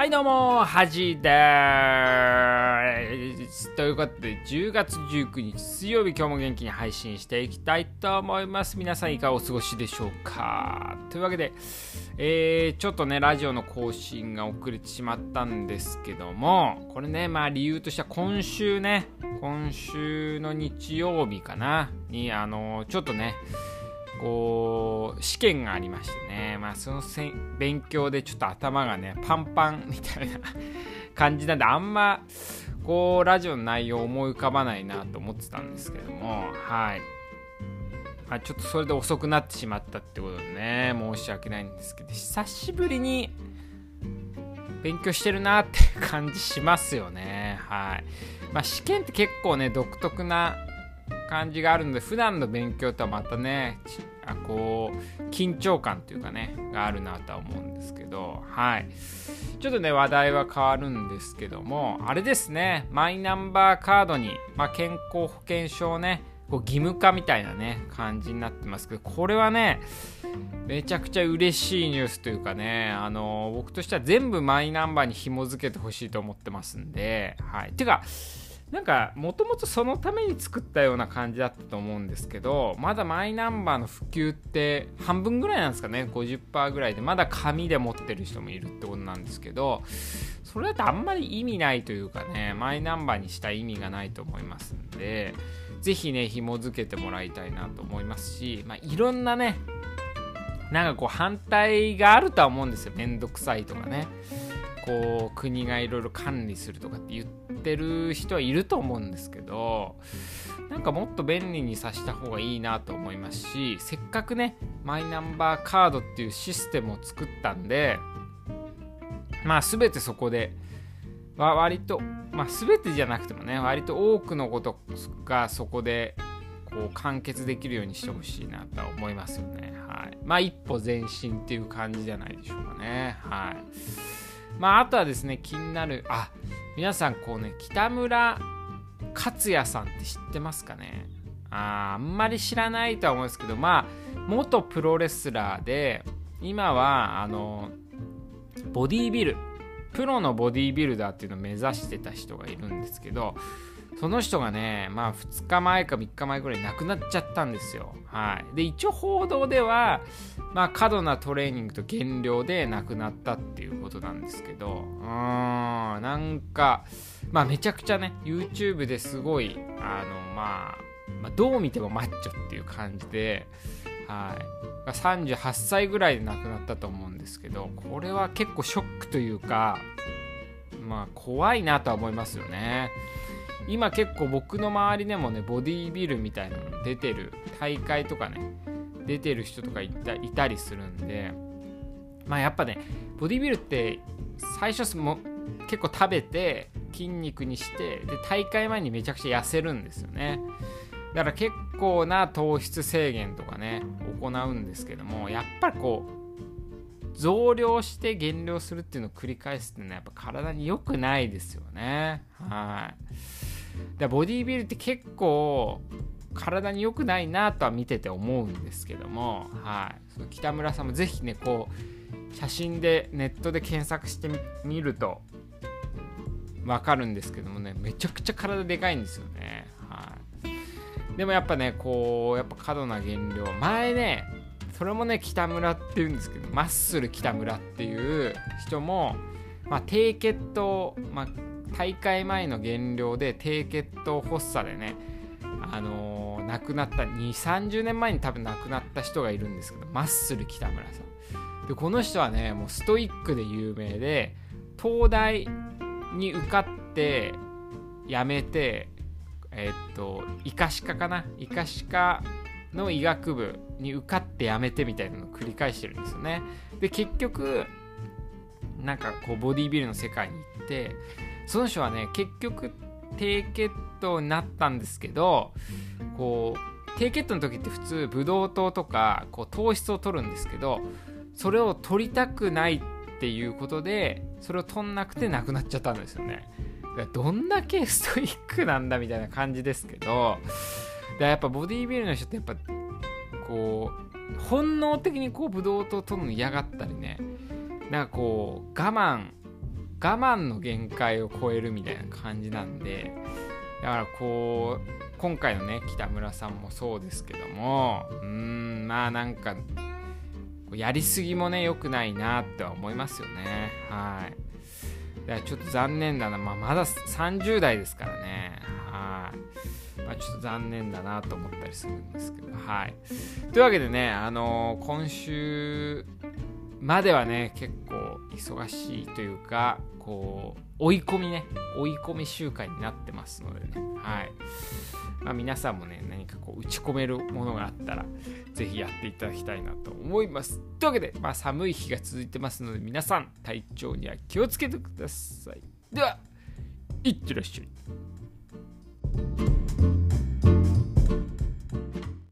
はいどうも、はじです。ということで、10月19日水曜日、今日も元気に配信していきたいと思います。皆さんいかがお過ごしでしょうか？というわけで、えー、ちょっとね、ラジオの更新が遅れてしまったんですけども、これね、まあ理由としては今週ね、今週の日曜日かな、に、あの、ちょっとね、こう試験がありましてね、まあ、そのせ勉強でちょっと頭がねパンパンみたいな感じなんであんまこうラジオの内容思い浮かばないなと思ってたんですけどもはい。まあ、ちょっとそれで遅くなってしまったってことでね申し訳ないんですけど久しぶりに勉強してるなって感じしますよね。はい。まあ試験って結構ね独特な感じがあるので普段の勉強とはまたねあこう緊張感というかねがあるなとは思うんですけどはい。ちょっとね話題は変わるんですけどもあれですねマイナンバーカードに、まあ、健康保険証ねこう義務化みたいなね感じになってますけどこれはねめちゃくちゃ嬉しいニュースというかねあの僕としては全部マイナンバーに紐付けてほしいと思ってますんではい。てかなんかもともとそのために作ったような感じだったと思うんですけどまだマイナンバーの普及って半分ぐらいなんですかね50%ぐらいで。まだ紙で持ってる人もいるってことなんですけどそれだとあんまり意味ないというかねマイナンバーにした意味がないと思いますんで是非ね紐付けてもらいたいなと思いますし、まあ、いろんなねなんかこう反対があるとは思うんですよ。めんどくさいとかね。こう国がいろいろ管理するとかって言っててる人はいると思うんですけどなんかもっと便利にさせた方がいいなと思いますしせっかくねマイナンバーカードっていうシステムを作ったんでまあ全てそこで割とまあ全てじゃなくてもね割と多くのことがそこでこう完結できるようにしてほしいなとは思いますよね。はい。まあ一歩前進っていう感じじゃないでしょうかね。はい。まあ、あとはですね、気になる、あ、皆さん、こうね、北村克也さんって知ってますかね？ああんまり知らないとは思うんですけど、まあ、元プロレスラーで、今は、あの、ボディービル、プロのボディービルダーっていうのを目指してた人がいるんですけど、その人がね、まあ2日前か3日前ぐらい亡くなっちゃったんですよ。はい。で、一応報道では、まあ過度なトレーニングと減量で亡くなったっていうことなんですけど、うーん、なんか、まあめちゃくちゃね、YouTube ですごい、あの、まあ、まあ、どう見てもマッチョっていう感じで、はい。38歳ぐらいで亡くなったと思うんですけど、これは結構ショックというか、まあ怖いなとは思いますよね。今結構僕の周りでもねボディービルみたいなの出てる大会とかね出てる人とかいたいたりするんでまあやっぱねボディービルって最初も結構食べて筋肉にしてで大会前にめちゃくちゃ痩せるんですよね。だから結構な糖質制限とかね行うんですけどもやっぱりこう増量して減量するっていうのを繰り返すっていうのはやっぱ体に良くないですよね。はい。でボディービルって結構体に良くないなとは見てて思うんですけども、はい、その北村さんもぜひねこう写真でネットで検索してみると分かるんですけどもね。めちゃくちゃ体でかいんですよね、はい、でもやっぱねこうやっぱ過度な減量。前ねそれもね北村っていうんですけどマッスル北村っていう人も、まあ、低血糖、まあ、大会前の減量で低血糖発作でねあのー、亡くなった2 3 0年前に多分亡くなった人がいるんですけどマッスル北村さん。でこの人はねもうストイックで有名で東大に受かって辞めてえ、っと医科歯科かな？医科歯科の医学部に受かって辞めてみたいなのを繰り返してるんですよね。で結局なんかこうボディービルの世界に行ってその人はね結局低血糖になったんですけどこう低血糖の時って普通ブドウ糖とかこう糖質を取るんですけどそれを取りたくないっていうことでそれを取んなくてなくなっちゃったんですよね。どんだけストイックなんだみたいな感じですけどやっぱボディービルの人ってやっぱこう本能的にこうブドウ糖を取るの嫌がったりね。なんかこう我慢我慢の限界を超えるみたいな感じなんで。だからこう今回のね北村さんもそうですけどもうんまあなんかやりすぎもね良くないなっては思いますよね。はい。だからちょっと残念だな、まあ、まだ30代ですからね。はい、ちょっと残念だなと思ったりするんですけど。はい。というわけでねあのー、今週まではね結構忙しいというかこう追い込みね追い込み週間になってますのでね。はい。まあ、皆さんもね何かこう打ち込めるものがあったらぜひやっていただきたいなと思います。というわけで、まあ、寒い日が続いてますので皆さん体調には気をつけてください。ではいってらっしゃい。